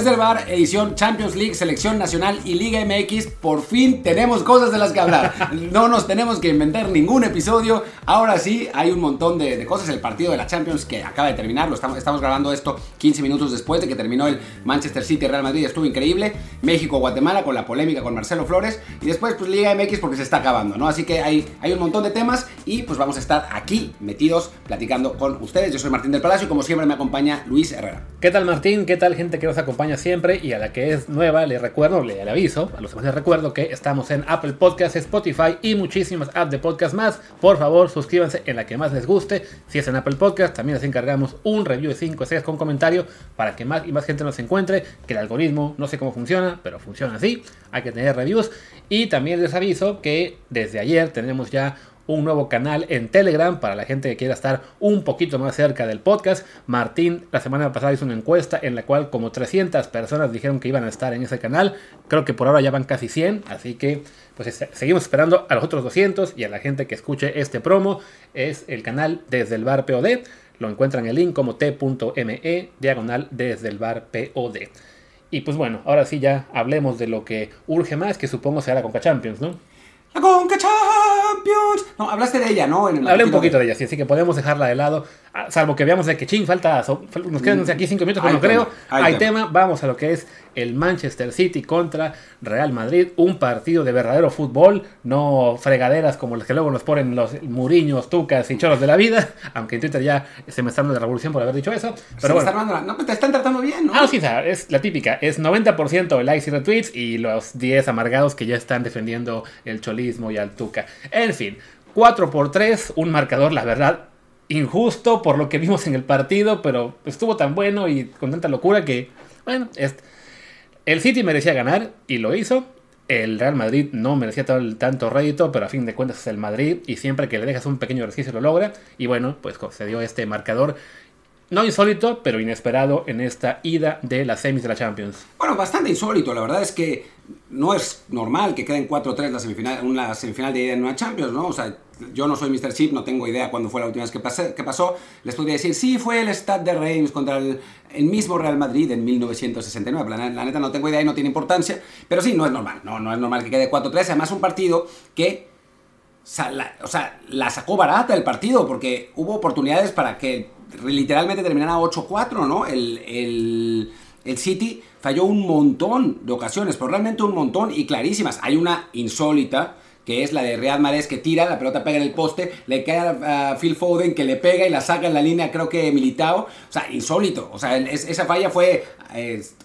Desde el bar, edición Champions League, Selección Nacional y Liga MX, por fin tenemos cosas de las que hablar. No nos tenemos que inventar ningún episodio. Ahora sí, hay un montón de, cosas. El partido de la Champions que acaba de terminar, lo estamos, estamos grabando esto 15 minutos después de que terminó el Manchester City Real Madrid, estuvo increíble. México-Guatemala con la polémica con Marcelo Flores. Y después, pues Liga MX porque se está acabando, ¿no? Así que hay, hay un montón de temas y pues vamos a estar aquí metidos platicando con ustedes. Yo soy Martín del Palacio y como siempre me acompaña Luis Herrera. ¿Qué tal Martín? ¿Qué tal gente que nos acompaña siempre? Y a la que es nueva le recuerdo, le, aviso, a los demás les recuerdo que estamos en Apple Podcasts, Spotify y muchísimas apps de podcast más. Por favor, suscríbanse en la que más les guste. Si es en Apple Podcast, también les encargamos un review de 5 estrellas con comentario para que más y más gente nos encuentre, que el algoritmo no sé cómo funciona, pero funciona así. Hay que tener reviews. Y también les aviso que desde ayer tenemos ya un nuevo canal en Telegram para la gente que quiera estar un poquito más cerca del podcast. Martín la semana pasada hizo una encuesta en la cual como 300 personas dijeron que iban a estar en ese canal. Creo que por ahora ya van casi 100, así que pues seguimos esperando a los otros 200 y a la gente que escuche este promo. Es el canal desde el bar POD. Lo encuentran en el link como t.me diagonal desde el bar POD. Y pues bueno, ahora sí ya hablemos de lo que urge más, que supongo será la Conca Champions, ¿no? La Conca Champions. No, hablaste de ella, ¿no? Hablé un poquito de... ella, sí, así que podemos dejarla de lado. Ah, salvo que veamos de que ching, falta. Nos quedan aquí cinco minutos, pero no creo. Hay, tema. Vamos a lo que es el Manchester City contra Real Madrid. Un partido de verdadero fútbol, no fregaderas como los que luego nos ponen los muriños, tucas y choros de la vida. Aunque en Twitter ya se me está dando de revolución por haber dicho eso. Pero bueno. no, te están tratando bien, ¿no? Ah, sí, es la típica. Es 90% de likes y retweets y los 10 amargados que ya están defendiendo el cholismo y al tuca. En fin. 4 por 3, un marcador, la verdad, injusto por lo que vimos en el partido, pero estuvo tan bueno y con tanta locura que, bueno, el City merecía ganar y lo hizo. El Real Madrid no merecía tanto rédito, pero a fin de cuentas es el Madrid y siempre que le dejas un pequeño ejercicio lo logra. Y bueno, pues dio este marcador no insólito, pero inesperado en esta ida de las semis de la Champions. Bueno, bastante insólito. La verdad es que no es normal que queden 4-3 la semifinal, una semifinal de ida en una Champions, ¿no? O sea, yo no soy Mr. Chip, no tengo idea cuándo fue la última vez que, pasó. Les podría decir, sí, fue el Stade de Reims contra el, mismo Real Madrid en 1969. La, la, neta no tengo idea y no tiene importancia. Pero sí, no es normal. No, no es normal que quede 4-3. Además, un partido que o sea, la sacó barata el partido porque hubo oportunidades para que literalmente terminara 8-4, ¿no? El, el, City falló un montón de ocasiones, pero realmente un montón y clarísimas. Hay una insólita que es la de Real Mares que tira, la pelota pega en el poste, le cae a, Phil Foden que le pega y la saca en la línea, creo que militado. O sea, insólito. O sea, esa falla fue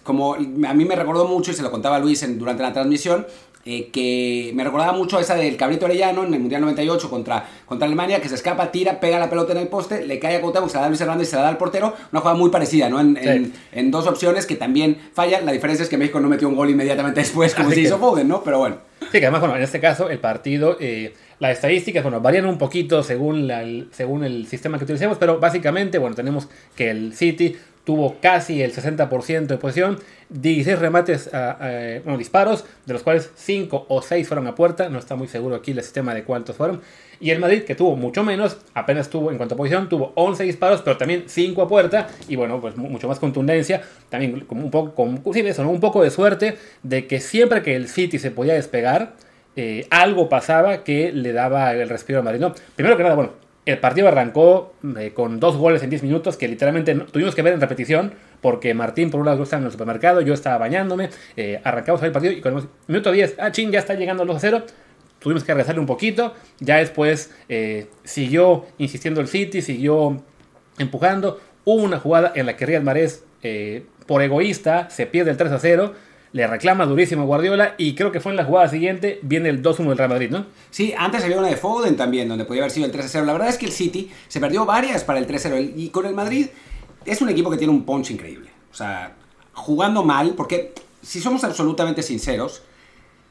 como a mí me recordó mucho y se lo contaba Luis durante la transmisión eh, que me recordaba mucho esa del Cabrito Orellano en el Mundial 98 contra, contra Alemania, que se escapa, tira, pega la pelota en el poste, le cae a Cuauhtémoc, se la da a Luis Hernández y se la da al portero. Una jugada muy parecida, ¿no? En, en, dos opciones que también fallan. La diferencia es que México no metió un gol inmediatamente después, como se hizo Foden, ¿no? Pero bueno. Sí, que además, bueno, en este caso, el partido... Eh, las estadísticas, bueno, varían un poquito según, la, según el sistema que utilicemos, pero básicamente, bueno, tenemos que el City tuvo casi el 60% de posición, 16 remates, a, bueno, disparos, de los cuales 5 o 6 fueron a puerta, no está muy seguro aquí el sistema de cuántos fueron, y el Madrid, que tuvo mucho menos, apenas tuvo, en cuanto a posición, tuvo 11 disparos, pero también 5 a puerta, y bueno, pues mucho más contundencia, también como un poco, con, sí, eso, un poco de suerte de que siempre que el City se podía despegar, eh, algo pasaba que le daba el respiro al Madrid. No, primero que nada, bueno, el partido arrancó eh, con dos goles en 10 minutos que literalmente tuvimos que ver en repetición porque Martín por un lado estaba en el supermercado, yo estaba bañándome, eh, arrancamos el partido y con el minuto 10, ah, ching, ya está llegando los 2 0. Tuvimos que regresarle un poquito, ya después eh, siguió insistiendo el City, siguió empujando. Hubo una jugada en la que Real Marés, por egoísta, se pierde el 3 a 0 le reclama durísimo a Guardiola y creo que fue en la jugada siguiente, viene el 2-1 del Real Madrid, ¿no? Sí, antes había una de Foden también, donde podía haber sido el 3-0. La verdad es que el City se perdió varias para el 3-0 y con el Madrid es un equipo que tiene un punch increíble. O sea, jugando mal, porque si somos absolutamente sinceros,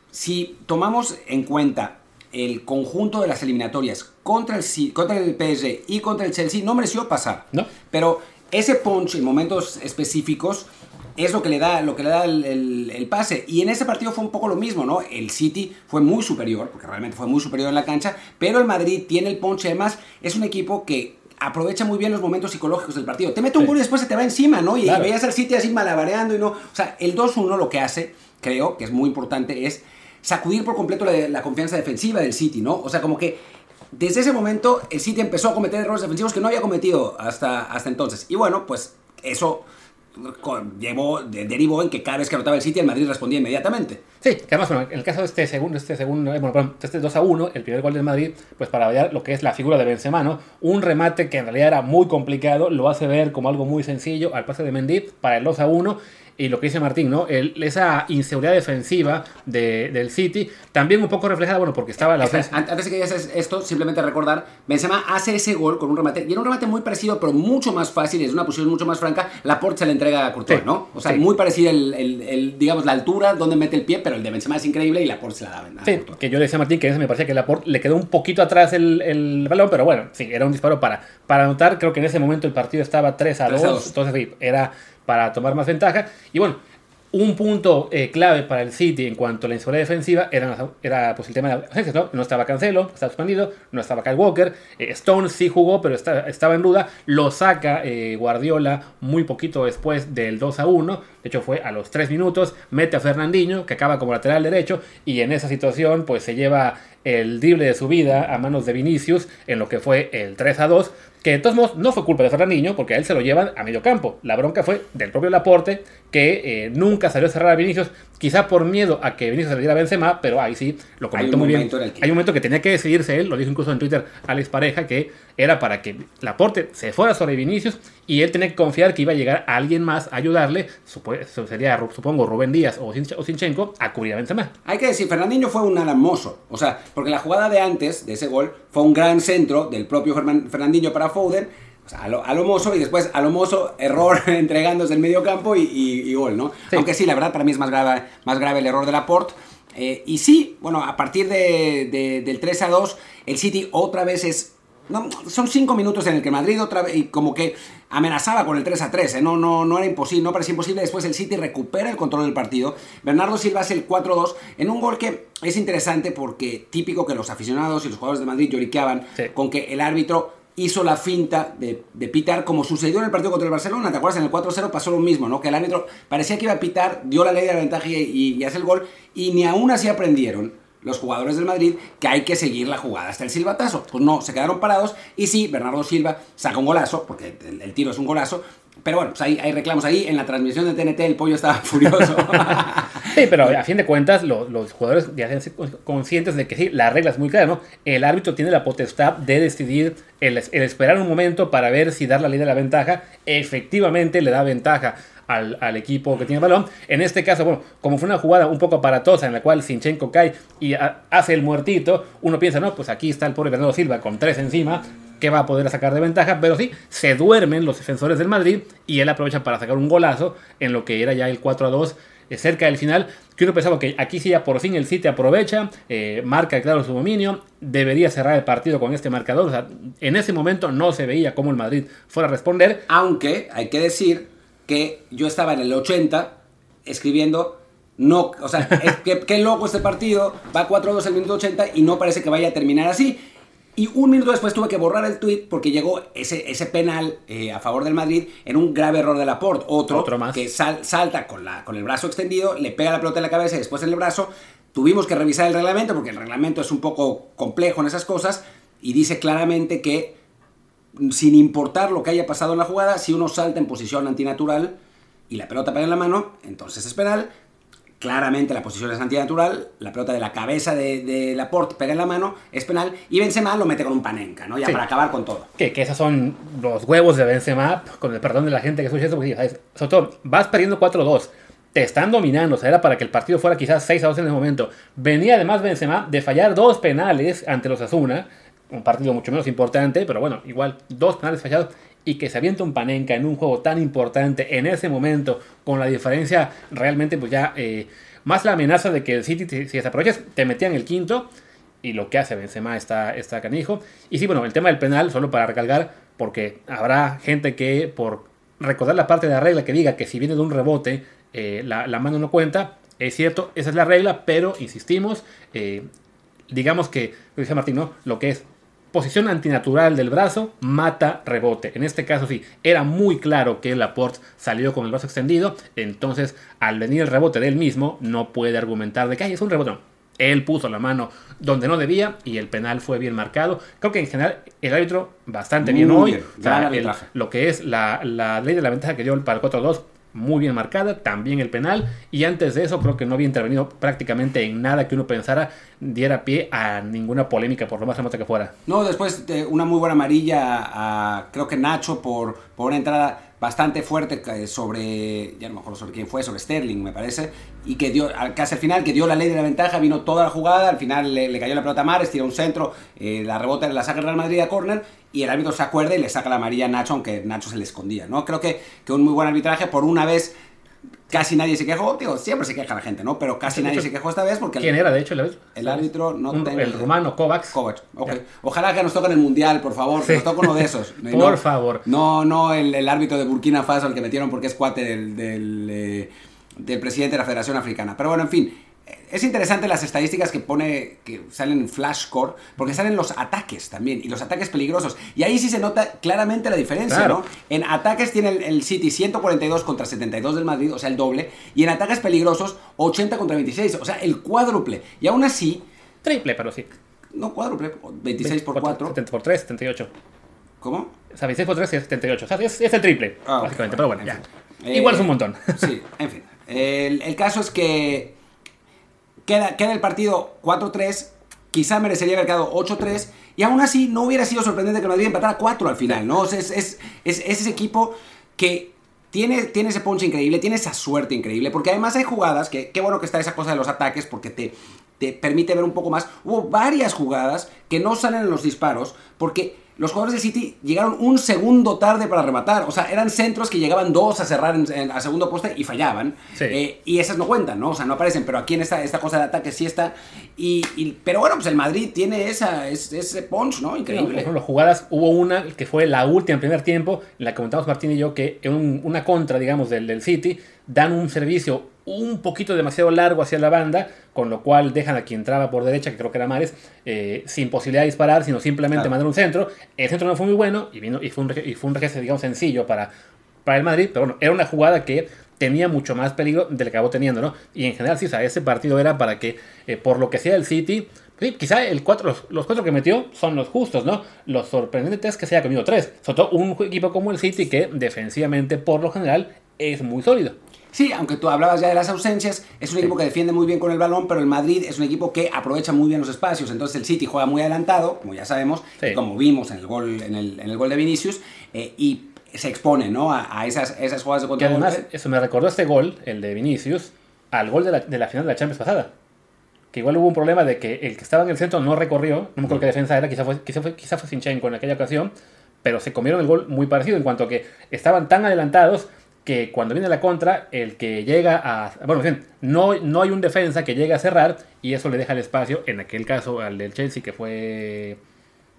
si tomamos en cuenta el conjunto de las eliminatorias contra el, contra el PSG y contra el Chelsea, no mereció pasar. ¿No? Pero ese punch en momentos específicos es lo que le da, lo que le da el, pase. Y en ese partido fue un poco lo mismo, ¿no? El City fue muy superior, porque realmente fue muy superior en la cancha, pero el Madrid tiene el ponche. Además, es un equipo que aprovecha muy bien los momentos psicológicos del partido. Te mete un gol y después se te va encima, ¿no? Y, veías al City así malabareando y no. O sea, el 2-1 lo que hace, creo que es muy importante, es sacudir por completo la, confianza defensiva del City, ¿no? O sea, como que desde ese momento el City empezó a cometer errores defensivos que no había cometido hasta, hasta entonces. Y bueno, pues eso llevó, derivó en que cada vez que anotaba el City, el Madrid respondía inmediatamente. Sí, que además, bueno, en el caso de este segundo, este segundo, eh, bueno, este 2 a 1, el primer gol del Madrid, pues para ver lo que es la figura de Benzema, ¿no? Un remate que en realidad era muy complicado, lo hace ver como algo muy sencillo al pase de Mendy para el 2 a 1 y lo que dice Martín, ¿no? esa inseguridad defensiva del City, también un poco reflejada, bueno, porque estaba la Antes de que digas esto, simplemente recordar, Benzema hace ese gol con un remate, y era un remate muy parecido, pero mucho más fácil, es una posición mucho más franca, la Porte se le entrega a Courtois, ¿no? O sea, muy parecido el, digamos, la altura donde mete el pie, pero el de Benzema es increíble y la Porte se la da. Sí, que yo le decía a Martín que ese me parecía que la Porte le quedó un poquito atrás el, balón, pero bueno, sí, era un disparo para, para anotar, creo que en ese momento el partido estaba 3 a 2, 3 a 2. entonces era para tomar más ventaja. Y bueno, un punto eh, clave para el City en cuanto a la inseguridad defensiva era, era pues, el tema de la ¿no? No estaba Cancelo, estaba expandido, no estaba Kyle Walker. Eh, Stone sí jugó, pero estaba en duda. Lo saca eh, Guardiola muy poquito después del 2 a 1. De hecho, fue a los 3 minutos. Mete a Fernandinho, que acaba como lateral derecho. Y en esa situación, pues se lleva el drible de su vida a manos de Vinicius en lo que fue el 3 a 2 que de todos modos no fue culpa de Fernandinho, porque a él se lo llevan a medio campo. La bronca fue del propio Laporte, que eh, nunca salió a cerrar a Vinicius, quizá por miedo a que Vinicius diera a Benzema, pero ahí sí lo comentó muy bien. Hay un momento que tenía que decidirse él, lo dijo incluso en Twitter Alex Pareja, que era para que Laporte se fuera sobre Vinicius y él tenía que confiar que iba a llegar alguien más a ayudarle, sería supongo Rubén Díaz o Sinchenko, a cubrir a Benzema. Hay que decir, Fernandinho fue un alamoso, o sea, porque la jugada de antes de ese gol fue un gran centro del propio Fernandinho para Foden, o sea, a lo, mozo y después a lo mozo, error entregándose el medio campo y, gol, ¿no? Aunque sí, la verdad para mí es más grave, más grave el error de Laporte. Eh, y sí, bueno, a partir de, del 3 a 2, el City otra vez es son cinco minutos en el que Madrid otra vez, y como que amenazaba con el 3 a 3, ¿eh? no, no, no era imposible, no parecía imposible. Después el City recupera el control del partido. Bernardo Silva hace el 4-2 en un gol que es interesante porque típico que los aficionados y los jugadores de Madrid lloriqueaban con que el árbitro hizo la finta de, pitar como sucedió en el partido contra el Barcelona. ¿Te acuerdas? En el 4-0 pasó lo mismo, ¿no? Que el árbitro parecía que iba a pitar, dio la ley de la ventaja y, y hace el gol y ni aún así aprendieron los jugadores del Madrid que hay que seguir la jugada hasta el silbatazo. Pues no, se quedaron parados y sí, Bernardo Silva saca un golazo, porque el, tiro es un golazo, pero bueno, pues hay, reclamos ahí. En la transmisión de TNT el pollo estaba furioso. sí, pero a fin de cuentas los jugadores ya sean conscientes de que sí, la regla es muy clara, ¿no? El árbitro tiene la potestad de decidir el, el esperar un momento para ver si dar la ley de la ventaja efectivamente le da ventaja al, equipo que tiene el balón. En este caso, bueno, como fue una jugada un poco aparatosa en la cual Sinchenko cae y hace el muertito, uno piensa, no, pues aquí está el pobre Bernardo Silva con tres encima, que va a poder sacar de ventaja, pero sí, se duermen los defensores del Madrid y él aprovecha para sacar un golazo en lo que era ya el 4 a 2 eh, cerca del final, que uno pensaba que aquí sí ya por fin el City aprovecha, eh, marca claro su dominio, debería cerrar el partido con este marcador, o sea, en ese momento no se veía cómo el Madrid fuera a responder. Aunque hay que decir que yo estaba en el 80 escribiendo, no, o sea, qué loco este partido, va 4-2 el minuto 80 y no parece que vaya a terminar así. Y un minuto después tuve que borrar el tweet porque llegó ese, ese penal eh, a favor del Madrid en un grave error de Laporte. Otro, Otro más. que salta con, la, con el brazo extendido, le pega la pelota en la cabeza y después en el brazo. Tuvimos que revisar el reglamento porque el reglamento es un poco complejo en esas cosas y dice claramente que sin importar lo que haya pasado en la jugada, si uno salta en posición antinatural y la pelota pega en la mano, entonces es penal. Claramente la posición es antinatural, la pelota de la cabeza de, de Laporte pega en la mano, es penal, y Benzema lo mete con un panenca, ¿no? Ya para acabar con todo. Que, que esos son los huevos de Benzema, con el perdón de la gente que escucha esto, porque sobre todo, vas perdiendo 4-2, te están dominando, o sea, era para que el partido fuera quizás 6 2 en ese momento. Venía además Benzema de fallar dos penales ante los Azuna, un partido mucho menos importante, pero bueno, igual dos penales fallados y que se avienta un Panenka en un juego tan importante en ese momento, con la diferencia realmente, pues ya eh, más la amenaza de que el City, si desaprovechas, te metían el quinto y lo que hace Benzema está, está canijo. Y sí, bueno, el tema del penal, solo para recalcar, porque habrá gente que por recordar la parte de la regla que diga que si viene de un rebote, eh, la, mano no cuenta. Es cierto, esa es la regla, pero insistimos, eh, digamos que, lo dice Martín, ¿no? Lo que es posición antinatural del brazo, mata rebote. En este caso sí, era muy claro que Laporte salió con el brazo extendido, entonces al venir el rebote de él mismo, no puede argumentar de que es un rebote. No. Él puso la mano donde no debía y el penal fue bien marcado. Creo que en general el árbitro bastante bien hoy. lo que es la, la, ley de la ventaja que dio para el 4-2 muy bien marcada, también el penal, y antes de eso creo que no había intervenido prácticamente en nada que uno pensara diera pie a ninguna polémica, por lo más remota que fuera. No, después de una muy buena amarilla a, creo que Nacho por, por una entrada bastante fuerte sobre, ya no me acuerdo sobre quién fue, sobre Sterling me parece, y que dio, casi al final, que dio la ley de la ventaja, vino toda la jugada, al final le, cayó la pelota a Mares, tiró un centro, eh, la rebota, la saca el Real Madrid a córner, y el árbitro se acuerda y le saca la amarilla a Nacho, aunque Nacho se le escondía, ¿no? Creo que, que un muy buen arbitraje, por una vez casi nadie se quejó, tío, siempre se queja la gente, ¿no? Pero casi nadie se quejó esta vez porque... ¿Quién era, de hecho, el árbitro? El árbitro no El rumano, Kovacs. Kovacs, ok. Ojalá que nos toquen el Mundial, por favor, nos toque uno de esos. por favor. No, no el, árbitro de Burkina Faso, el que metieron porque es cuate del, del, eh, del presidente de la Federación Africana. Pero bueno, en fin, es interesante las estadísticas que pone, que salen en Flashcore, porque salen los ataques también, y los ataques peligrosos. Y ahí sí se nota claramente la diferencia, ¿no? En ataques tiene el, City 142 contra 72 del Madrid, o sea, el doble, y en ataques peligrosos 80 contra 26, o sea, el cuádruple. Y aún así... Triple, pero sí. No, cuádruple, 26 por 4. 70 por 3, 78. ¿Cómo? O sea, 26 por 3 es 78. O sea, es, el triple, ah, básicamente, pero bueno, ya. Igual es un montón. Sí, en fin. El, el caso es que Queda, el partido 4-3, quizá merecería haber quedado 8-3, y aún así no hubiera sido sorprendente que Madrid empatara 4 al final, ¿no? es, es, ese equipo que tiene, tiene, ese punch increíble, tiene esa suerte increíble, porque además hay jugadas, que qué bueno que está esa cosa de los ataques, porque te, te permite ver un poco más. Hubo varias jugadas que no salen en los disparos, porque los jugadores del City llegaron un segundo tarde para rematar. O sea, eran centros que llegaban dos a cerrar en, a segundo poste y fallaban. Eh, y esas no cuentan, ¿no? O sea, no aparecen. Pero aquí en esta, esta cosa de ataque sí está. Y, pero bueno, pues el Madrid tiene esa, ese punch, ¿no? Increíble. por ejemplo, jugadas, hubo una que fue la última en primer tiempo, en la que comentamos Martín y yo, que en una contra, digamos, del, del City, dan un servicio un poquito demasiado largo hacia la banda, con lo cual dejan a quien entraba por derecha, que creo que era Mares, eh, sin posibilidad de disparar, sino simplemente mandar un centro. El centro no fue muy bueno y, vino, y fue un, y fue un digamos, sencillo para, para el Madrid, pero bueno, era una jugada que tenía mucho más peligro del que acabó teniendo, ¿no? Y en general, sí, o sea, ese partido era para que, eh, por lo que sea el City, sí, quizá el cuatro, los, cuatro que metió son los justos, ¿no? Lo sorprendente es que se haya comido tres. Sobre todo un equipo como el City que defensivamente, por lo general, es muy sólido. Sí, aunque tú hablabas ya de las ausencias, es un equipo que defiende muy bien con el balón, pero el Madrid es un equipo que aprovecha muy bien los espacios. Entonces el City juega muy adelantado, como ya sabemos, como vimos en el gol, en el, en el gol de Vinicius, eh, y se expone ¿no? a, esas, esas jugadas de control. además, eso me recordó este gol, el de Vinicius, al gol de la, de la final de la Champions pasada. Que igual hubo un problema de que el que estaba en el centro no recorrió, no me acuerdo qué defensa era, quizá fue, quizá fue, quizá fue Sinchenko en aquella ocasión, pero se comieron el gol muy parecido en cuanto a que estaban tan adelantados que cuando viene la contra, el que llega a... Bueno, no, no hay un defensa que llegue a cerrar y eso le deja el espacio, en aquel caso, al del Chelsea, que fue...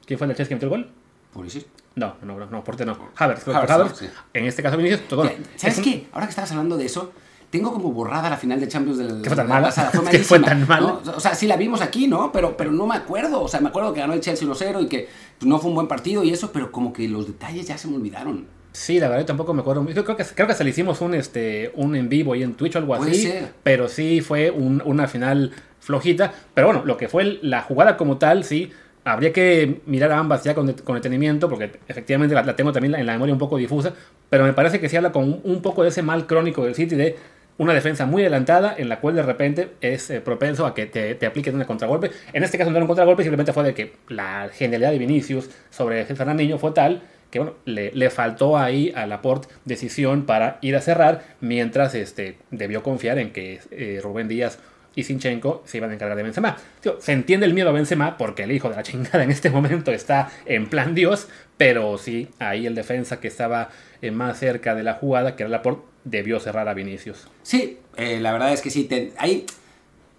¿Quién fue el del Chelsea que metió el gol? Pulisic. No, no, no, no, Porte no. Havertz, Havertz, En este caso Vinicius, bueno, ¿Sabes qué? Ahora que estabas hablando de eso, tengo como borrada la final de Champions del ¿Qué fue tan mala? ¿Qué fue tan mala? O sea, sí la vimos aquí, ¿no? Pero, pero no me acuerdo. O sea, me acuerdo que ganó el Chelsea 1-0 y que pues, no fue un buen partido y eso, pero como que los detalles ya se me olvidaron. Sí, la verdad yo tampoco me acuerdo. Yo creo que, creo que hasta le hicimos un, este, un en vivo y en Twitch o algo así. Pero sí fue una final flojita. Pero bueno, lo que fue la jugada como tal, sí. Habría que mirar a ambas ya con, con detenimiento, porque efectivamente la, tengo también en la memoria un poco difusa. Pero me parece que sí habla con un, poco de ese mal crónico del City de una defensa muy adelantada en la cual de repente es eh, propenso a que te, te apliquen una contragolpe. En este caso no era un contragolpe, simplemente fue de que la genialidad de Vinicius sobre Fernandinho fue tal que bueno, le, faltó ahí a Laporte decisión para ir a cerrar, mientras este, debió confiar en que eh, Rubén Díaz y Sinchenko se iban a encargar de Benzema. se entiende el miedo a Benzema porque el hijo de la chingada en este momento está en plan Dios, pero sí, ahí el defensa que estaba eh, más cerca de la jugada, que era Laporte, debió cerrar a Vinicius. Sí, eh, la verdad es que sí, ahí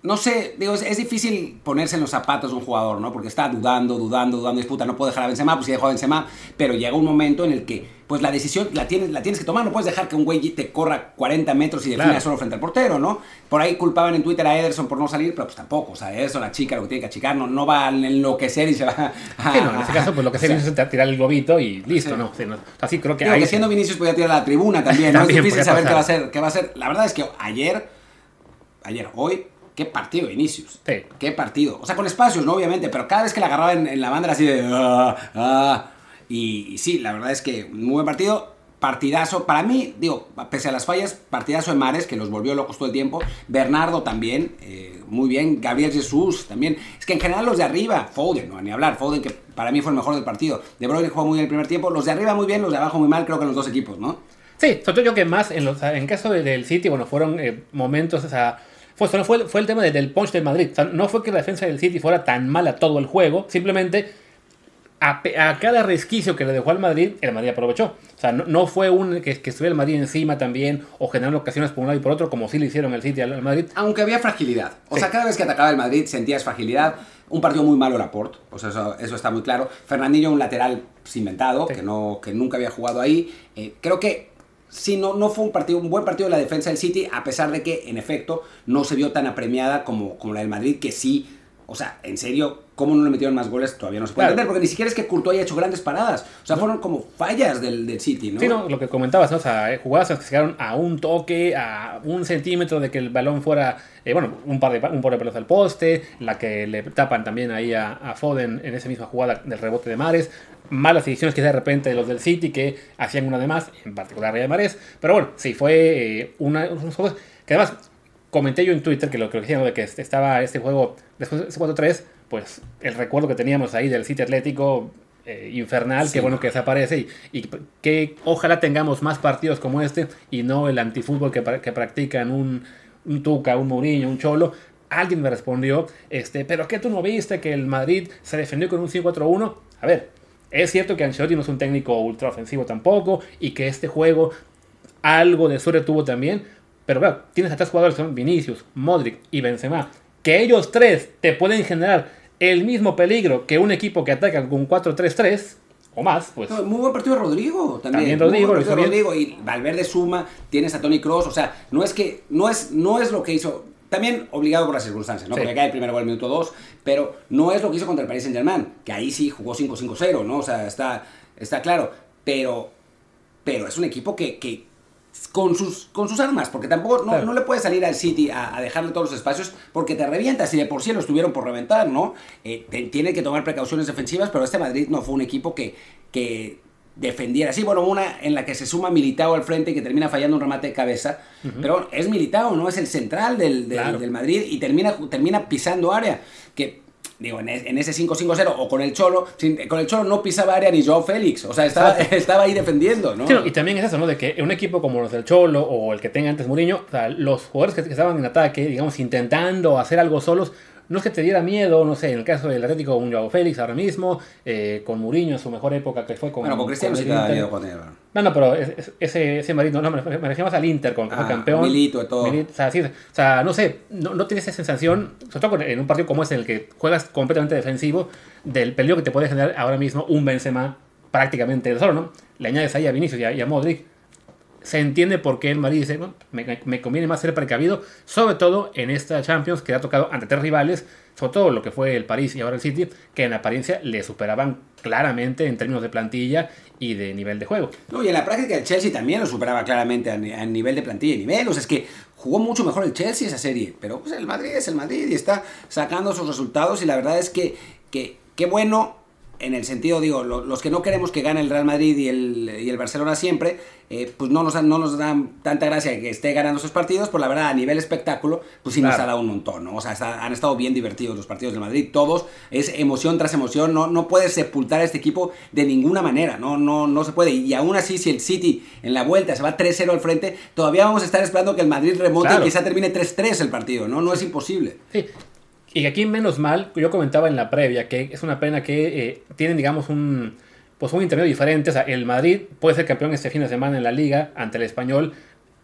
no sé, digo, es, es, difícil ponerse en los zapatos de un jugador, ¿no? Porque está dudando, dudando, dudando, disputa, no puedo dejar a Benzema, pues si dejo a Benzema, pero llega un momento en el que, pues la decisión la tienes, la tienes que tomar, no puedes dejar que un güey te corra 40 metros y defina claro. solo frente al portero, ¿no? Por ahí culpaban en Twitter a Ederson por no salir, pero pues tampoco, o sea, eso la chica lo que tiene que achicar, no, no va a enloquecer y se va a... Sí, no, en ese caso, pues lo que se viene es tirar el globito y listo, sí. ¿no? Sí, no. Así creo que... Digo, que siendo Vinicius podía tirar a la tribuna también, ¿no? también es difícil saber qué va a hacer, qué va a hacer. La verdad es que ayer, ayer, hoy qué partido Vinicius. Sí. Qué partido. O sea, con espacios, ¿no? Obviamente, pero cada vez que la agarraba en, en la banda era así de... Ah, ah. Y, y, sí, la verdad es que muy buen partido. Partidazo. Para mí, digo, pese a las fallas, partidazo de Mares, que los volvió locos todo el tiempo. Bernardo también, eh, muy bien. Gabriel Jesús también. Es que en general los de arriba, Foden, no ni hablar. Foden, que para mí fue el mejor del partido. De Bruyne jugó muy bien el primer tiempo. Los de arriba muy bien, los de abajo muy mal, creo que en los dos equipos, ¿no? Sí, sobre todo yo que más, en, los, en caso del City, bueno, fueron eh, momentos, o sea fue, fue, fue el tema del punch del Madrid. O sea, no fue que la defensa del City fuera tan mala todo el juego, simplemente a, a, cada resquicio que le dejó al Madrid, el Madrid aprovechó. O sea, no, no fue un que, que, estuviera el Madrid encima también o generando ocasiones por un lado y por otro, como sí le hicieron el City al Madrid. Aunque había fragilidad. O sí. sea, cada vez que atacaba el Madrid sentías fragilidad. Un partido muy malo Laporte, pues eso, eso está muy claro. Fernandinho, un lateral inventado, sí. que, no, que nunca había jugado ahí. Eh, creo que sí, no, no fue un partido, un buen partido de la defensa del City, a pesar de que, en efecto, no se vio tan apremiada como, como la del Madrid, que sí, o sea, en serio, ¿cómo no le metieron más goles? Todavía no se puede claro. entender, porque ni siquiera es que Courtois haya hecho grandes paradas, o sea, fueron como fallas del, del City, ¿no? Sí, no, lo que comentabas, ¿no? o sea, jugadas que se quedaron a un toque, a un centímetro de que el balón fuera, eh, bueno, un par, de, un par de pelotas al poste, la que le tapan también ahí a, a Foden en esa misma jugada del rebote de Mares, malas decisiones que de repente de los del City que hacían una de más, en particular Real Mares. Pero bueno, sí, fue eh, una, juegos que además comenté yo en Twitter que lo que decían de que estaba este juego después de ese 4-3, pues el recuerdo que teníamos ahí del City Atlético eh, infernal, sí. que bueno que desaparece y, y, que ojalá tengamos más partidos como este y no el antifútbol que, que practican un, un Tuca, un Mourinho, un Cholo. Alguien me respondió, este, pero ¿qué tú no viste que el Madrid se defendió con un 5-4-1? A ver, es cierto que Ancelotti no es un técnico ultra ofensivo tampoco y que este juego algo de suerte tuvo también, pero claro, tienes a tres jugadores que son Vinicius, Modric y Benzema, que ellos tres te pueden generar el mismo peligro que un equipo que ataca con 4-3-3 o más, pues. No, muy buen partido de Rodrigo también. también Rodrigo, muy buen Rodrigo y Valverde suma, tienes a Tony Cross, o sea, no es que no es no es lo que hizo también obligado por las circunstancias, ¿no? Sí. Porque cae el primer gol el minuto 2, pero no es lo que hizo contra el Paris Saint-Germain, que ahí sí jugó 5-5-0, ¿no? O sea, está, está claro, pero, pero es un equipo que, que con, sus, con sus armas, porque tampoco no, claro. no le puede salir al City a, a, dejarle todos los espacios porque te revientas y de por sí lo estuvieron por reventar, ¿no? Eh, te, tiene que tomar precauciones defensivas, pero este Madrid no fue un equipo que, que defendiera. Sí, bueno, una en la que se suma Militao al frente y que termina fallando un remate de cabeza. Uh -huh. Pero es Militao, ¿no? Es el central del, del, claro. del Madrid y termina, termina pisando área. Que digo, en, en ese 5-5-0 o con el Cholo, sin, con el Cholo no pisaba área ni Joao Félix, o sea, estaba, estaba ahí defendiendo, ¿no? Sí, no, Y también es eso, ¿no? De que un equipo como los del Cholo o el que tenga antes Mourinho, o sea, los jugadores que, que estaban en ataque, digamos, intentando hacer algo solos, no es que te diera miedo, no sé, en el caso del Atlético, un Joao Félix ahora mismo, eh, con Mourinho en su mejor época que fue con. Bueno, con Cristiano sí te da miedo con él. No, no, pero ese, ese Madrid, no, me, me refiero más al Inter, con ah, fue campeón. Milito y todo. Milito, o, sea, sí, o sea, no sé, no, no tienes esa sensación, sobre todo en un partido como este, en el que juegas completamente defensivo, del peligro que te puede generar ahora mismo un Benzema prácticamente solo, ¿no? Le añades ahí a Vinicius y a, y a Modric se entiende por qué el Madrid dice, bueno, me, conviene más ser precavido, sobre todo en esta Champions que ha tocado ante tres rivales, sobre todo lo que fue el París y ahora el City, que en apariencia le superaban claramente en términos de plantilla y de nivel de juego. No, y en la práctica el Chelsea también lo superaba claramente a, a nivel de plantilla y nivel, o sea, es que jugó mucho mejor el Chelsea esa serie, pero pues el Madrid es el Madrid y está sacando sus resultados y la verdad es que, que qué bueno en el sentido, digo, lo, los que no queremos que gane el Real Madrid y el, y el Barcelona siempre, eh, pues no nos, no nos dan tanta gracia que esté ganando esos partidos, pues la verdad, a nivel espectáculo, pues sí claro. nos ha dado un montón, ¿no? O sea, está, han estado bien divertidos los partidos del Madrid, todos, es emoción tras emoción, no, no puedes sepultar a este equipo de ninguna manera, no, no, no se puede. Y aún así, si el City en la vuelta se va 3-0 al frente, todavía vamos a estar esperando que el Madrid remonte claro. y quizá termine 3-3 el partido, ¿no? No es imposible. Sí, y aquí menos mal, yo comentaba en la previa que es una pena que eh, tienen, digamos, un, pues un intermedio diferente. O sea, el Madrid puede ser campeón este fin de semana en la liga ante el español,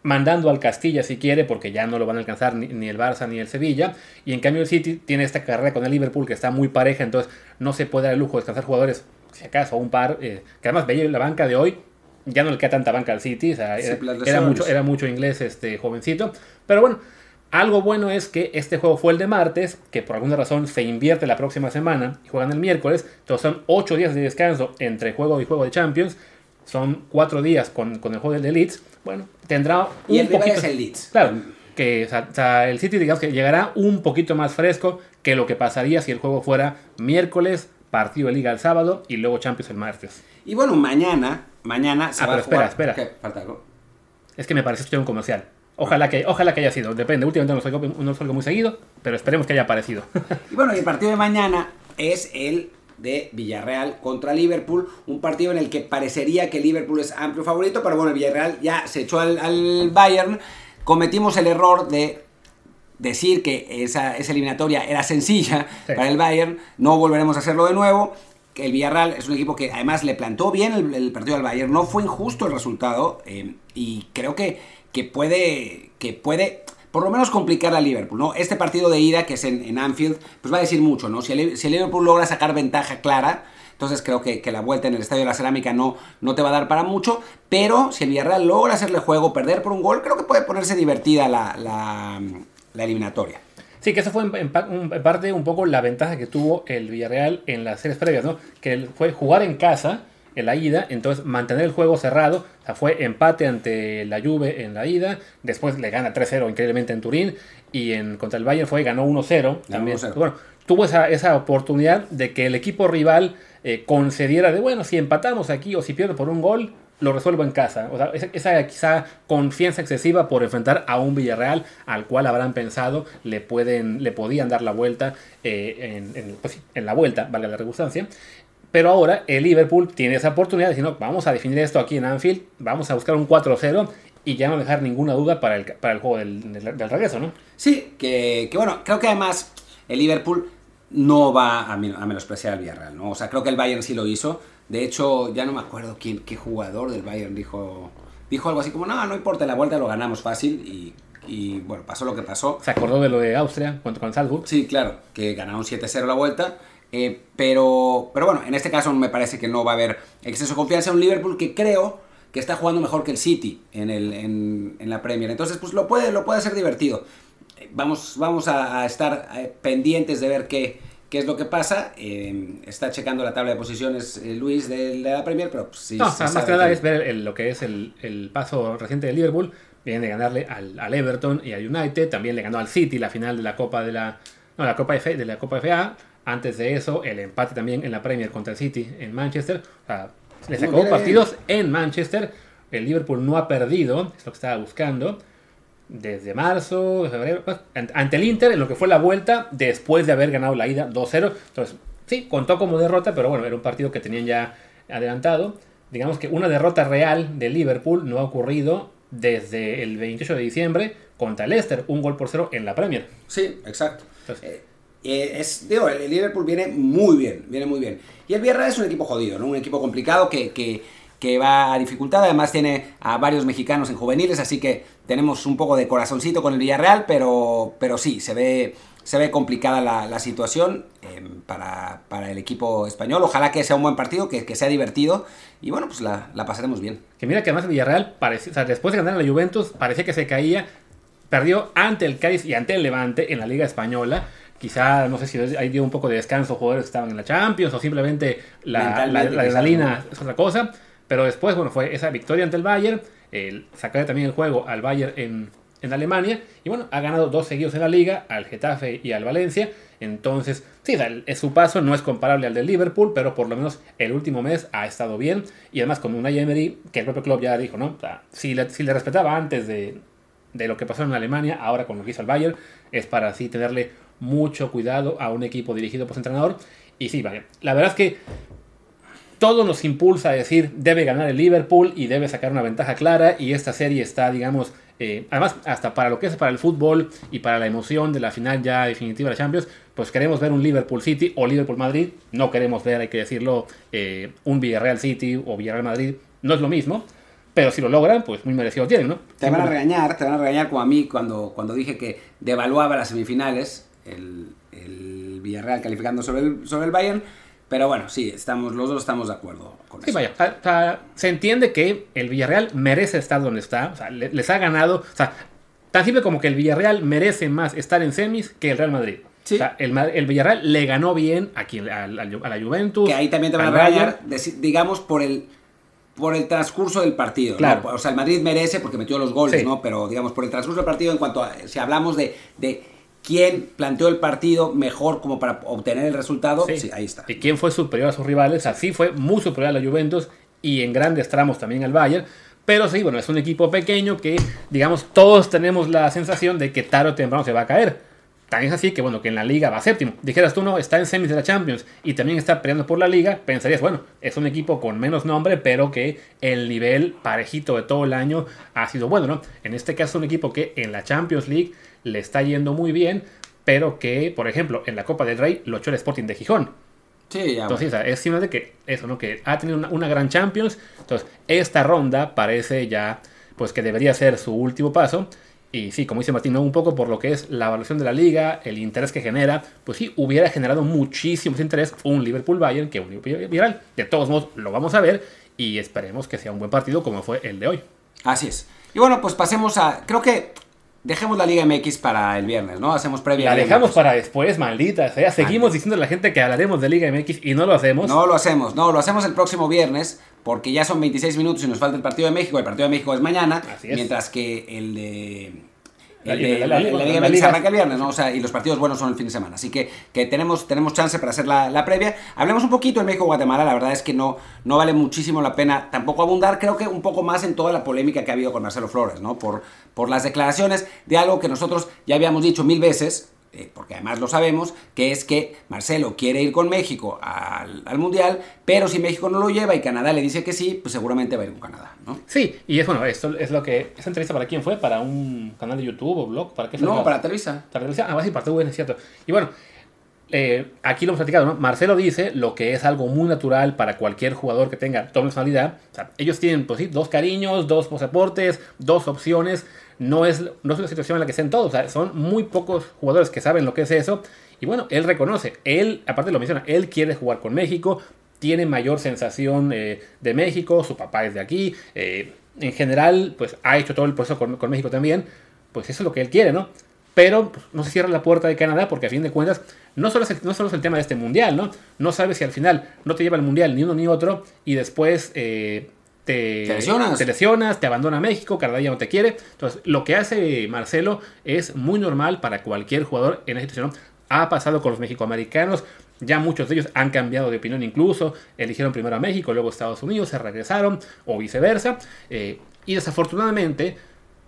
mandando al Castilla si quiere, porque ya no lo van a alcanzar ni, el Barça ni el Sevilla. Y en cambio el City tiene esta carrera con el Liverpool que está muy pareja, entonces no se puede dar el lujo de descansar jugadores, si acaso, un par, eh, que además veía la banca de hoy, ya no le queda tanta banca al City, o sea, era, mucho, era mucho inglés este jovencito. Pero bueno, algo bueno es que este juego fue el de martes, que por alguna razón se invierte la próxima semana y juegan el miércoles. Entonces son 8 días de descanso entre juego y juego de Champions. Son 4 días con, con el juego del Leeds. Bueno, tendrá un y el poquito. es el Leeds. Claro, que el City digamos que llegará un poquito más fresco que lo que pasaría si el juego fuera miércoles, partido de liga el sábado y luego Champions el martes. Y bueno, mañana, mañana se ah, va a jugar. espera, espera. ¿Falta algo? Es que me parece que un comercial. Ojalá que, ojalá que haya sido. Depende, últimamente no salgo, no salgo muy seguido, pero esperemos que haya aparecido. y bueno, el partido de mañana es el de Villarreal contra Liverpool, un partido en el que parecería que Liverpool es amplio favorito, pero bueno, el Villarreal ya se echó al, Bayern, cometimos el error de decir que esa, eliminatoria era sencilla para el Bayern, no volveremos a hacerlo de nuevo, el Villarreal es un equipo que además le plantó bien el, partido al Bayern, no fue injusto el resultado eh, y creo que, que puede, que puede por lo menos complicar a Liverpool, ¿no? Este partido de ida, que es en, Anfield, pues va a decir mucho, ¿no? Si el, Liverpool logra sacar ventaja clara, entonces creo que, la vuelta en el Estadio de la Cerámica no, no te va a dar para mucho, pero si el Villarreal logra hacerle juego, perder por un gol, creo que puede ponerse divertida la, la, eliminatoria. Sí, que eso fue en, parte un poco la ventaja que tuvo el Villarreal en las series previas, ¿no? Que fue jugar en casa en la ida, entonces mantener el juego cerrado, o sea, fue empate ante la Juve en la ida, después le gana 3-0 increíblemente en Turín y en contra el Bayern fue ganó 1-0 también. Bueno, tuvo esa, esa, oportunidad de que el equipo rival eh, concediera de, bueno, si empatamos aquí o si pierdo por un gol, lo resuelvo en casa. O sea, esa, quizá confianza excesiva por enfrentar a un Villarreal al cual habrán pensado le, pueden, le podían dar la vuelta eh, en, en, pues en, la vuelta, valga la redundancia. Pero ahora el Liverpool tiene esa oportunidad de decir, no, vamos a definir esto aquí en Anfield, vamos a buscar un 4-0 y ya no dejar ninguna duda para el, para el juego del, del, regreso, ¿no? Sí, que, que, bueno, creo que además el Liverpool no va a, menospreciar al Villarreal, ¿no? O sea, creo que el Bayern sí lo hizo. De hecho, ya no me acuerdo quién, qué jugador del Bayern dijo, dijo algo así como, no, no importa, la vuelta lo ganamos fácil y, y bueno, pasó lo que pasó. ¿Se acordó de lo de Austria contra con Salzburg? Sí, claro, que ganaron 7-0 la vuelta eh, pero, pero bueno, en este caso me parece que no va a haber exceso de confianza en un Liverpool que creo que está jugando mejor que el City en, el, en, la Premier. Entonces, pues lo puede, lo puede hacer divertido. Eh, vamos, vamos a, estar eh, pendientes de ver qué, qué es lo que pasa. está checando la tabla de posiciones Luis de, la Premier, pero pues, sí. No, más que nada es ver lo que es el, el, paso reciente de Liverpool. Viene de ganarle al, al, Everton y al United. También le ganó al City la final de la Copa de la. No, la Copa de la Copa FA antes de eso, el empate también en la Premier contra el City en Manchester. O sea, le sacó partidos en Manchester. El Liverpool no ha perdido, es lo que estaba buscando. Desde marzo, febrero, pues, ante el Inter, en lo que fue la vuelta, después de haber ganado la ida 2-0. Entonces, sí, contó como derrota, pero bueno, era un partido que tenían ya adelantado. Digamos que una derrota real de Liverpool no ha ocurrido desde el 28 de diciembre contra el Leicester, un gol por cero en la Premier. Sí, exacto. Eh, eh, es, digo, el Liverpool viene muy bien, viene muy bien. Y el Villarreal es un equipo jodido, ¿no? Un equipo complicado que, que, va a dificultad. Además tiene a varios mexicanos en juveniles, así que tenemos un poco de corazoncito con el Villarreal, pero, pero sí, se ve, se ve complicada la, situación em, para, el equipo español. Ojalá que sea un buen partido, que, que sea divertido y bueno, pues la, pasaremos bien. Que mira que además el Villarreal, después de ganar a la Juventus, parecía que se caía. Perdió ante el Cádiz y ante el Levante en la Liga Española quizá, no sé si ahí dio un poco de descanso jugadores que estaban en la Champions o simplemente la, la, adrenalina es otra cosa. Pero después, bueno, fue esa victoria ante el Bayern, el sacar también el juego al Bayern en, en Alemania y bueno, ha ganado dos seguidos en la liga, al Getafe y al Valencia. Entonces, sí, su paso no es comparable al del Liverpool, pero por lo menos el último mes ha estado bien. Y además con una Emery, que el propio club ya dijo, ¿no? si, le, si le respetaba antes de, de, lo que pasó en Alemania, ahora con lo que hizo el Bayern, es para así tenerle mucho cuidado a un equipo dirigido por su entrenador. Y sí, vale. La verdad es que todo nos impulsa a decir debe ganar el Liverpool y debe sacar una ventaja clara. Y esta serie está, digamos, eh, además, hasta para lo que es para el fútbol y para la emoción de la final ya definitiva de la Champions, pues queremos ver un Liverpool City o Liverpool Madrid. No queremos ver, hay que decirlo, eh, un Villarreal City o Villarreal Madrid. No es lo mismo. pero si lo logran, pues muy merecido tienen, ¿no? Te van a regañar, te van a regañar como a mí cuando, cuando dije que devaluaba las semifinales, el, el Villarreal calificando sobre el, sobre el Bayern. Pero bueno, sí, estamos, los dos estamos de acuerdo con Sí, eso. vaya, o sea, se entiende que el Villarreal merece estar donde está, o sea, le- les ha ganado, o sea, tan simple como que el Villarreal merece más estar en semis que el Real Madrid. Sí. O sea, el, el Villarreal le ganó bien aquí a, la- a la Juventus. Que ahí también te van a regañar, digamos, por el por el transcurso del partido. ¿no? Claro. O sea, el Madrid merece porque metió los goles, Sí. ¿no? Pero digamos, por el transcurso del partido, en cuanto a, si hablamos de, de quién planteó el partido mejor como para obtener el resultado, sí, ahí está. ¿Y quién fue superior a sus rivales? Así fue muy superior a la Juventus y en grandes tramos también al Bayern. Pero sí, bueno, es un equipo pequeño que, digamos, todos tenemos la sensación de que tarde o temprano se va a caer. Tan es así que, bueno, que en la liga va séptimo. Dijeras tú, no, está en semis de la Champions y también está peleando por la liga. Pensarías, bueno, es un equipo con menos nombre, pero que el nivel parejito de todo el año ha sido bueno, ¿no? En este caso, un equipo que en la Champions League le está yendo muy bien, pero que, por ejemplo, en la Copa del Rey lo echó el Sporting de Gijón. Sí, ya. Entonces, o sea, es simplemente que eso, ¿no? Que ha tenido una, una gran Champions. Entonces, esta ronda parece ya, pues que debería ser su último paso. Y sí, como dice Martín, ¿no? un poco por lo que es la evaluación de la liga, el interés que genera, pues sí, hubiera generado muchísimo interés un Liverpool-Bayern que un Liverpool-Villarreal. De todos modos, lo vamos a ver y esperemos que sea un buen partido como fue el de hoy. Así es. Y bueno, pues pasemos a. Creo que dejemos la Liga MX para el viernes, ¿no? Hacemos previa. La Liga dejamos MX. para después, maldita sea. Seguimos diciendo a la gente que hablaremos de Liga MX y no lo hacemos. No lo hacemos, no, lo hacemos el próximo viernes, porque ya son 26 minutos y nos falta el partido de México. El partido de México es mañana, Así es. mientras que el de. La- el Liga Liga- arranca el viernes, ¿no? O sea, y los partidos buenos son el fin de semana. Así que, que tenemos, tenemos chance para hacer la, la previa. Hablemos un poquito de México-Guatemala. La verdad es que no, no vale muchísimo la pena tampoco abundar. Creo que un poco más en toda la polémica que ha habido con Marcelo Flores, ¿no? Por, por las declaraciones de algo que nosotros ya habíamos dicho mil veces. Eh, porque además lo sabemos, que es que Marcelo quiere ir con México al, al Mundial, pero si México no lo lleva y Canadá le dice que sí, pues seguramente va a ir con Canadá, ¿no? Sí, y es bueno, esto es lo que. ¿Esa entrevista para quién fue? ¿Para un canal de YouTube o blog? ¿Para qué fue? No, para Televisa. Para televisión. Ah, va a ser para TV, es cierto. Y bueno, eh, aquí lo hemos platicado, ¿no? Marcelo dice lo que es algo muy natural para cualquier jugador que tenga doble nacionalidad. O sea, ellos tienen, pues sí, dos cariños, dos pasaportes, dos opciones. No es, no es una situación en la que estén todos. O sea, son muy pocos jugadores que saben lo que es eso. Y bueno, él reconoce, él, aparte lo menciona, él quiere jugar con México, tiene mayor sensación eh, de México, su papá es de aquí. eh, en general, pues ha hecho todo el proceso con, con México también. Pues eso es lo que él quiere, ¿no? Pero pues, no se cierra la puerta de Canadá porque a fin de cuentas no solo, es el, no solo es el tema de este mundial, ¿no? No sabes si al final no te lleva el mundial ni uno ni otro y después eh, te, Te lesionas. te lesionas, te abandona México, Canadá ya no te quiere. Entonces, lo que hace Marcelo es muy normal para cualquier jugador en esta situación. Ha pasado con los mexicoamericanos, ya muchos de ellos han cambiado de opinión incluso, eligieron primero a México, luego a Estados Unidos, se regresaron o viceversa. eh, y desafortunadamente,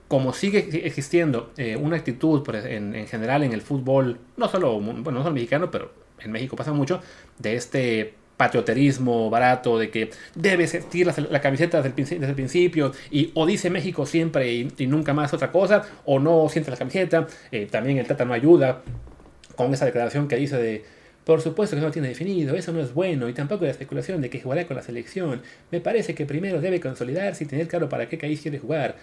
como sigue existiendo eh, una actitud por- en, en general en el fútbol, no solo, bueno, no solo mexicano, pero en México pasa mucho, de este patrioterismo barato, de que debes sentir la, camiseta desde el, principio, y o dice México siempre y, nunca más otra cosa, o no siente la camiseta, eh, también el Tata no ayuda con esa declaración que dice de por supuesto que no tiene definido, eso no es bueno, y tampoco la especulación de que jugará con la selección. Me parece que primero debe consolidarse y tener claro para qué país quiere jugar.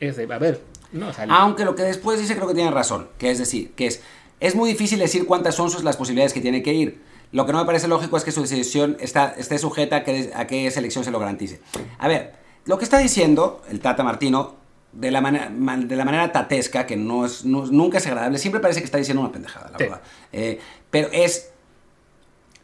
Es de, a ver, no, sea, Aunque lo que después dice creo que tiene razón, que es decir, que es, es muy difícil decir cuántas son sus las posibilidades que tiene que ir. Lo que no me parece lógico es que su decisión está, esté sujeta a que, a qué selección se lo garantice. A ver, lo que está diciendo el Tata Martino, de la, manera, man- de la manera tatesca, que no es, no- nunca es agradable, siempre parece que está diciendo una pendejada, la Sí. verdad. Eh, pero es...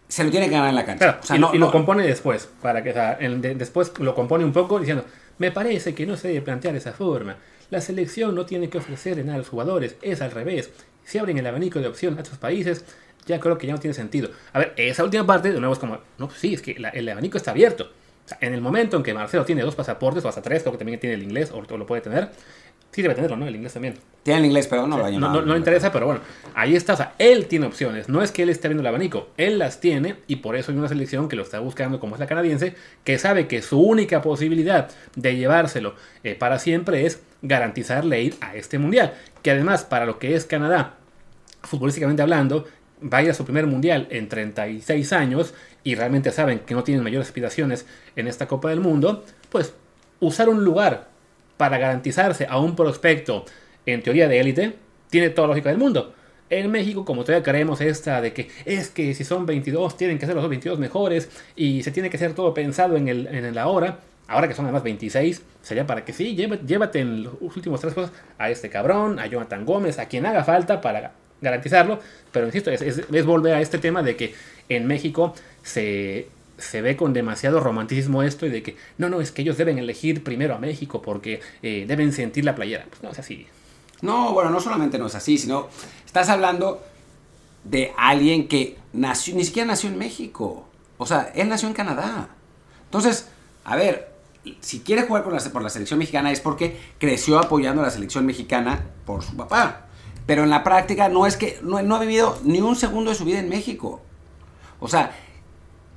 Se lo tiene que ganar en la cancha. Claro, O sea, y, lo, no- y lo no- compone después, para que o sea, el de- después lo compone un poco diciendo, me parece que no se debe plantear esa forma. La selección no tiene que ofrecer nada a los jugadores, es al revés. Si abren el abanico de opción a otros países, ya creo que ya no tiene sentido. A ver, esa última parte, de nuevo es como, no, pues sí, es que el abanico está abierto. En el momento en que Marcelo tiene dos pasaportes, o hasta tres, creo que también tiene el inglés, o lo puede tener, sí debe tenerlo, ¿no? El inglés también. Tiene el inglés, pero no lo ha No, llamado. no, no le interesa, pero bueno, ahí está. O sea, él tiene opciones. No es que él esté viendo el abanico, él las tiene y por eso hay una selección que lo está buscando, como es la canadiense, que sabe que su única posibilidad de llevárselo eh, para siempre es garantizarle ir a este mundial. Que además, para lo que es Canadá, futbolísticamente hablando, va a ir a su primer mundial en 36 años y realmente saben que no tienen mayores aspiraciones en esta Copa del Mundo, pues usar un lugar para garantizarse a un prospecto en teoría de élite, tiene toda la lógica del mundo. En México, como todavía creemos esta de que es que si son 22 tienen que ser los 22 mejores y se tiene que hacer todo pensado en, el, en la hora, ahora que son además 26, sería para que sí, llévate en los últimos tres cosas a este cabrón, a Jonathan Gómez, a quien haga falta para garantizarlo, pero insisto, es, es volver a este tema de que en México se, se ve con demasiado romanticismo esto y de que no, no, es que ellos deben elegir primero a México porque eh, deben sentir la playera. Pues no es así. No, bueno, no solamente no es así, sino estás hablando de alguien que nació, ni siquiera nació en México. O sea, él nació en Canadá. Entonces, a ver, si quiere jugar por la, selección mexicana es porque creció apoyando a la selección mexicana por su papá. Pero en la práctica no es que no ha vivido ni un segundo de su vida en México. O sea,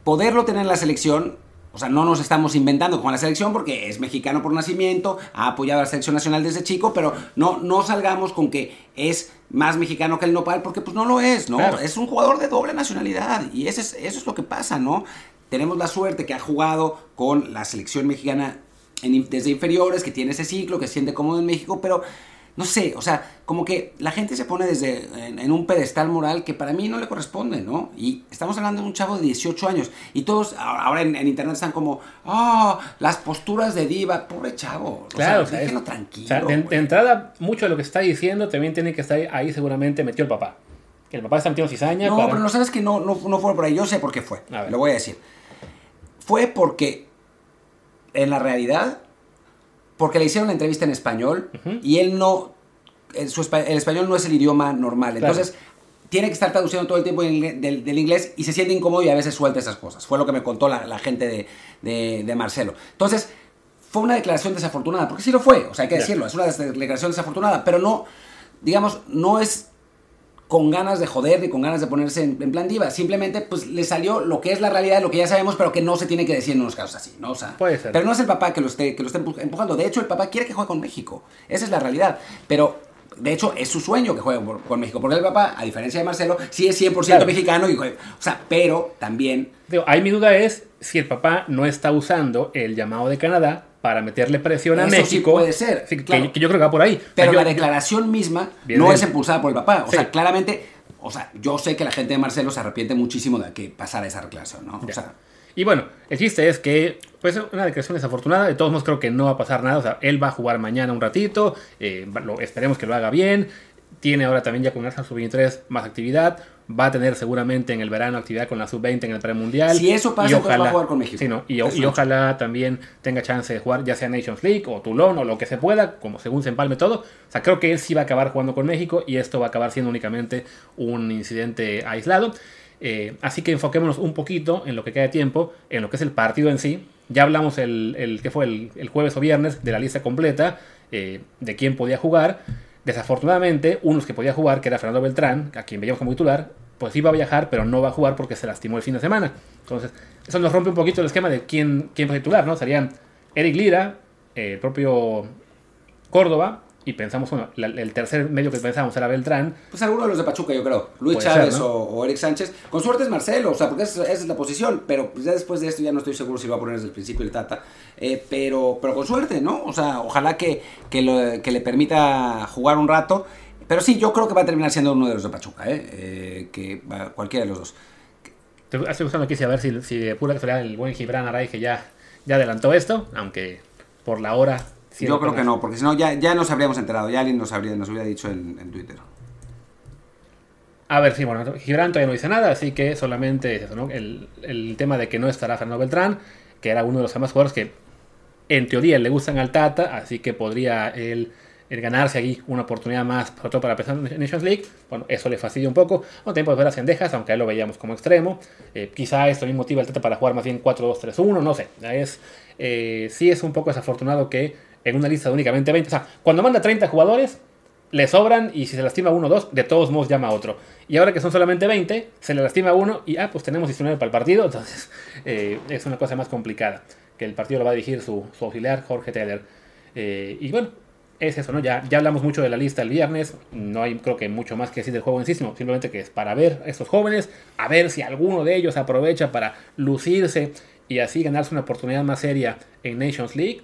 poderlo tener en la selección, o sea, no nos estamos inventando con la selección porque es mexicano por nacimiento, ha apoyado a la selección nacional desde chico, pero no, no salgamos con que es más mexicano que el nopal porque pues no lo es, ¿no? Es un jugador de doble nacionalidad y eso es, eso es lo que pasa, ¿no? Tenemos la suerte que ha jugado con la selección mexicana desde inferiores, que tiene ese ciclo, que se siente cómodo en México, pero no sé, o sea, como que la gente se pone desde en, un pedestal moral que para mí no le corresponde, ¿no? Y estamos hablando de un chavo de 18 años y todos ahora en, internet están como, oh, las posturas de diva, pobre chavo. Claro, o sea, déjenlo tranquilo. O sea, de, entrada, mucho de lo que está diciendo también tiene que estar ahí seguramente metió el papá. El papá está metiendo cizaña. No, pero no sabes que no, no, no fue por ahí. Yo sé por qué fue. Lo voy a decir. Fue porque en la realidad porque le hicieron la entrevista en español y él no, el, español no es el idioma normal. Entonces, tiene que estar traduciendo todo el tiempo del, inglés y se siente incómodo y a veces suelta esas cosas. Fue lo que me contó la, gente de, Marcelo. Entonces, fue una declaración desafortunada, porque sí lo fue, o sea, hay que decirlo, es una declaración desafortunada, pero no, digamos, no es con ganas de joder ni con ganas de ponerse en, plan diva. Simplemente, pues, le salió lo que es la realidad, lo que ya sabemos, pero que no se tiene que decir en unos casos así, ¿no? O sea, Puede ser. Pero no es el papá que lo, esté, que lo esté empujando. De hecho, el papá quiere que juegue con México. Esa es la realidad. Pero de hecho, es su sueño que juegue con México, porque el papá, a diferencia de Marcelo, sí es 100% mexicano, y, o sea, pero también... Digo, ahí mi duda es si el papá no está usando el llamado de Canadá para meterle presión a México. Sí puede ser. que, yo creo que va por ahí. Pero la declaración misma no es impulsada por el papá. O sea, claramente, o sea, yo sé que la gente de Marcelo se arrepiente muchísimo de que pasara esa declaración, ¿no? O sea, y bueno, el chiste es que, pues, una declaración desafortunada. De todos modos, creo que no va a pasar nada. O sea, él va a jugar mañana un ratito. Eh, lo, esperemos que lo haga bien. Tiene ahora también ya con la sub-23 más actividad va a tener seguramente en el verano actividad con la sub-20 en el premundial. Si eso pasa, y ojalá, va a jugar con México. y, ojalá también tenga chance de jugar ya sea Nations League o Toulon o lo que se pueda, como según se empalme todo. O sea, creo que él sí va a acabar jugando con México y esto va a acabar siendo únicamente un incidente aislado. Eh, así que enfoquémonos un poquito en lo que queda de tiempo, en lo que es el partido en sí. Ya hablamos el, el que fue el, jueves o viernes de la lista completa eh, de quién podía jugar. Desafortunadamente, unos que podía jugar, que era Fernando Beltrán, a quien veíamos como titular, pues iba a viajar, pero no va a jugar porque se lastimó el fin de semana. Entonces, eso nos rompe un poquito el esquema de quién, quién a titular, ¿no? Serían Eric Lira, el propio Córdoba, y pensamos, bueno, el tercer medio que pensamos era Beltrán. Pues alguno de los de Pachuca, yo creo. Luis Chávez o, Eric Sánchez. Con suerte es Marcelo, o sea, porque esa, es la posición. Pero pues ya después de esto ya no estoy seguro si lo va a poner desde el principio el Tata. Eh, pero, pero con suerte, ¿no? O sea, ojalá que, que, le permita jugar un rato. Pero sí, yo creo que va a terminar siendo uno de los de Pachuca, ¿eh? eh que va, cualquiera de los dos. Estoy buscando aquí a ver si, si de pura casualidad el buen Gibran Aray que ya, ya adelantó esto, aunque por la hora yo creo que no, porque si no ya, ya nos habríamos enterado, ya alguien nos, habría, nos hubiera dicho en, Twitter. A ver, sí, bueno, Gibran todavía no dice nada, así que solamente eso, ¿no? El, tema de que no estará Fernando Beltrán, que era uno de los demás jugadores que en teoría le gustan al Tata, así que podría él, ganarse aquí una oportunidad más, sobre todo para pensar en Nations League. Bueno, eso le fastidia un poco. No tiempo de ver a Cendejas, aunque a él lo veíamos como extremo. Eh, quizá esto mismo motiva al Tata para jugar más bien 4-2-3-1, no sé. Es, eh, sí es un poco desafortunado que en una lista de únicamente 20. O sea, cuando manda 30 jugadores, le sobran y si se lastima uno o dos, de todos modos llama a otro. Y ahora que son solamente 20, se le lastima uno y ah, pues tenemos 19 para el partido. Entonces eh, es una cosa más complicada. Que el partido lo va a dirigir su, auxiliar, Jorge Teller. Eh, y bueno, es eso, ¿no? Ya, ya hablamos mucho de la lista el viernes. No hay, creo que, mucho más que decir del juego en sí, simplemente que es para ver a estos jóvenes, a ver si alguno de ellos aprovecha para lucirse y así ganarse una oportunidad más seria en Nations League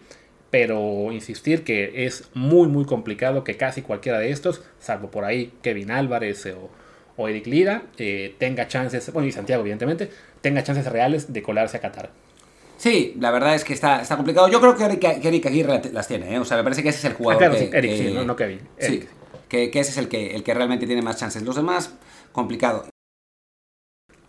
pero insistir que es muy muy complicado que casi cualquiera de estos, salvo por ahí Kevin Álvarez o, o Eric Lira, eh, tenga chances, bueno y Santiago evidentemente, tenga chances reales de colarse a Qatar. Sí, la verdad es que está, está complicado. Yo creo que Eric, que Eric Aguirre las tiene, ¿eh? o sea, me parece que ese es el jugador. Ah, claro, que, sí, Eric, que- sí, no, no Kevin. Eric. Sí, que, que ese es el que, el que realmente tiene más chances. Los demás, complicado.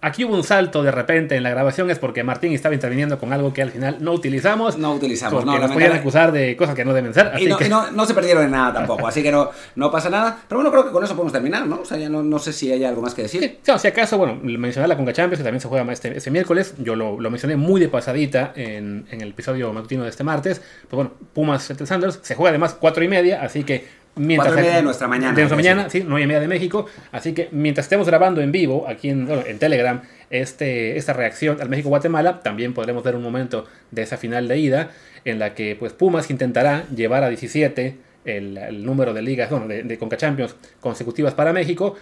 Aquí hubo un salto de repente en la grabación, es porque Martín estaba interviniendo con algo que al final no utilizamos. No utilizamos, porque no, nos podían acusar de cosas que no deben ser. Así Y, no, que... y no, no se perdieron en nada tampoco, así que no, no pasa nada. Pero bueno, creo que con eso podemos terminar, ¿no? O sea, ya no, no sé si hay algo más que decir. Sí, si acaso, bueno, mencionar la Conca Champions, que también se juega este, este miércoles. Yo lo, lo mencioné muy de pasadita en, en el episodio matutino de este martes. Pues bueno, Pumas entre Sanders se juega además cuatro y media, así que mientras. Y media de nuestra mañana, De nuestra mañana, sí, y media de México. Así que mientras estemos grabando en vivo, aquí en, bueno, en Telegram, este, esta reacción al México-Guatemala, también podremos ver un momento de esa final de ida, en la que pues Pumas intentará llevar a 17 el, el número de ligas, bueno, de, de Conca Champions consecutivas para México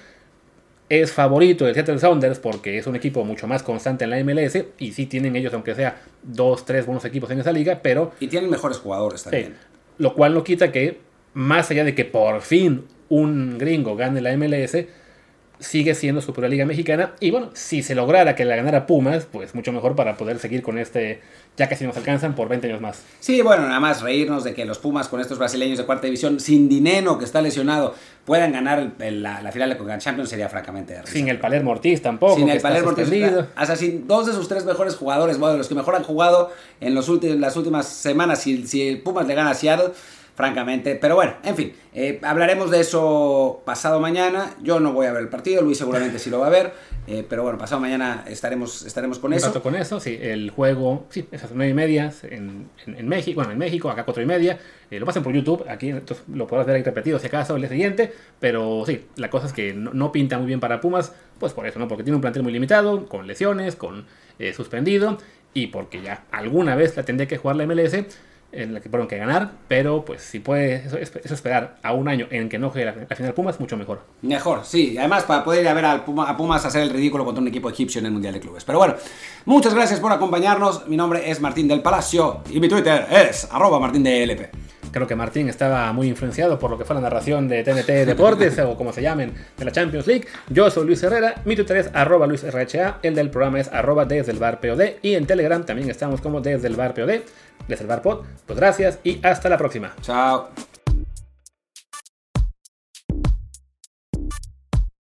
es favorito del Seattle Sounders porque es un equipo mucho más constante en la MLS y sí tienen ellos, aunque sea dos, tres buenos equipos en esa liga, pero Y tienen mejores jugadores sí, también. lo cual no quita que, más allá de que por fin un gringo gane la MLS, sigue siendo Superliga Mexicana y bueno, si se lograra que la ganara Pumas, pues mucho mejor para poder seguir con este, ya casi nos alcanzan por 20 años más. Sí, bueno, nada más reírnos de que los Pumas con estos brasileños de cuarta división, sin Dineno, que está lesionado, puedan ganar el- la, la final de Conca Champions sería francamente de risa. Sin el Palermo Ortiz tampoco. Sin el Palermo Ortiz, hasta sin dos de sus tres mejores jugadores, bueno, de los que mejor han jugado en los últimos, las últimas semanas, si, si el Pumas le gana a Seattle, francamente. Pero bueno, en fin, eh, hablaremos de eso pasado mañana. Yo no voy a ver el partido, Luis seguramente sí lo va a ver. eh, pero bueno, pasado mañana estaremos, estaremos con Un eso. con eso, sí, el juego, sí, esas nueve y media en, en, en México, bueno, en México, acá cuatro y media, eh, lo pasan por YouTube, aquí entonces lo podrás ver ahí repetido si acaso el día siguiente, pero sí, la cosa es que no, no pinta muy bien para Pumas, pues por eso, ¿no? Porque tiene un plantel muy limitado, con lesiones, con eh, suspendido, y porque ya alguna vez la tendría que jugar la MLS, en la que fueron que ganar, pero pues si puede eso, eso esperar a un año en que no juegue la, la final Pumas, mucho mejor. Mejor, sí. Además, para poder ir a ver al Puma- a Pumas hacer el ridículo contra un equipo egipcio en el Mundial de Clubes. Pero bueno, muchas gracias por acompañarnos. Mi nombre es Martín del Palacio y mi Twitter es arroba. Creo que Martín estaba muy influenciado por lo que fue la narración de TNT Deportes o como se llamen de la Champions League. Yo soy Luis Herrera, mi Twitter es arroba luisrha, el del programa es arroba desde el bar POD y en Telegram también estamos como desde el bar POD, desde el bar pod. Pues gracias y hasta la próxima. Chao.